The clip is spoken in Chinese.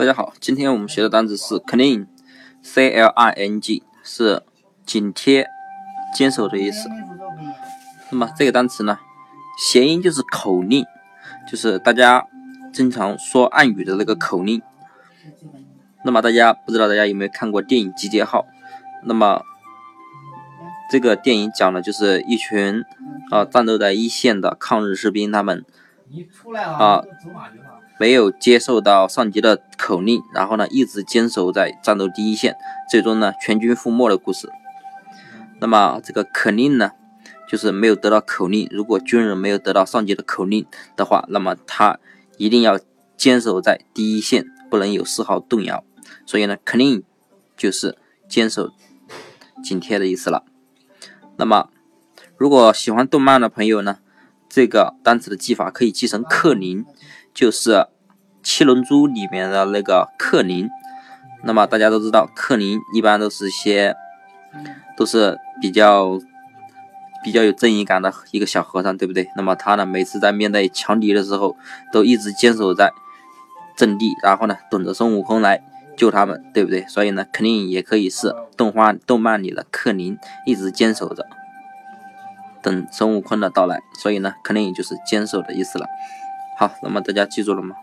大家好，今天我们学的单词是 cling，c l i n g，是紧贴、坚守的意思。那么这个单词呢，谐音就是口令，就是大家经常说暗语的那个口令。那么大家不知道大家有没有看过电影《集结号》？那么这个电影讲的就是一群啊战斗在一线的抗日士兵，他们啊。没有接受到上级的口令，然后呢，一直坚守在战斗第一线，最终呢，全军覆没的故事。那么这个口令呢，就是没有得到口令。如果军人没有得到上级的口令的话，那么他一定要坚守在第一线，不能有丝毫动摇。所以呢，cling 就是坚守、紧贴的意思了。那么，如果喜欢动漫的朋友呢，这个单词的记法可以记成克林。就是《七龙珠》里面的那个克林，那么大家都知道，克林一般都是些都是比较比较有正义感的一个小和尚，对不对？那么他呢，每次在面对强敌的时候，都一直坚守在阵地，然后呢，等着孙悟空来救他们，对不对？所以呢，肯定也可以是动画动漫里的克林，一直坚守着，等孙悟空的到来。所以呢，肯定也就是坚守的意思了。好，那么大家记住了吗？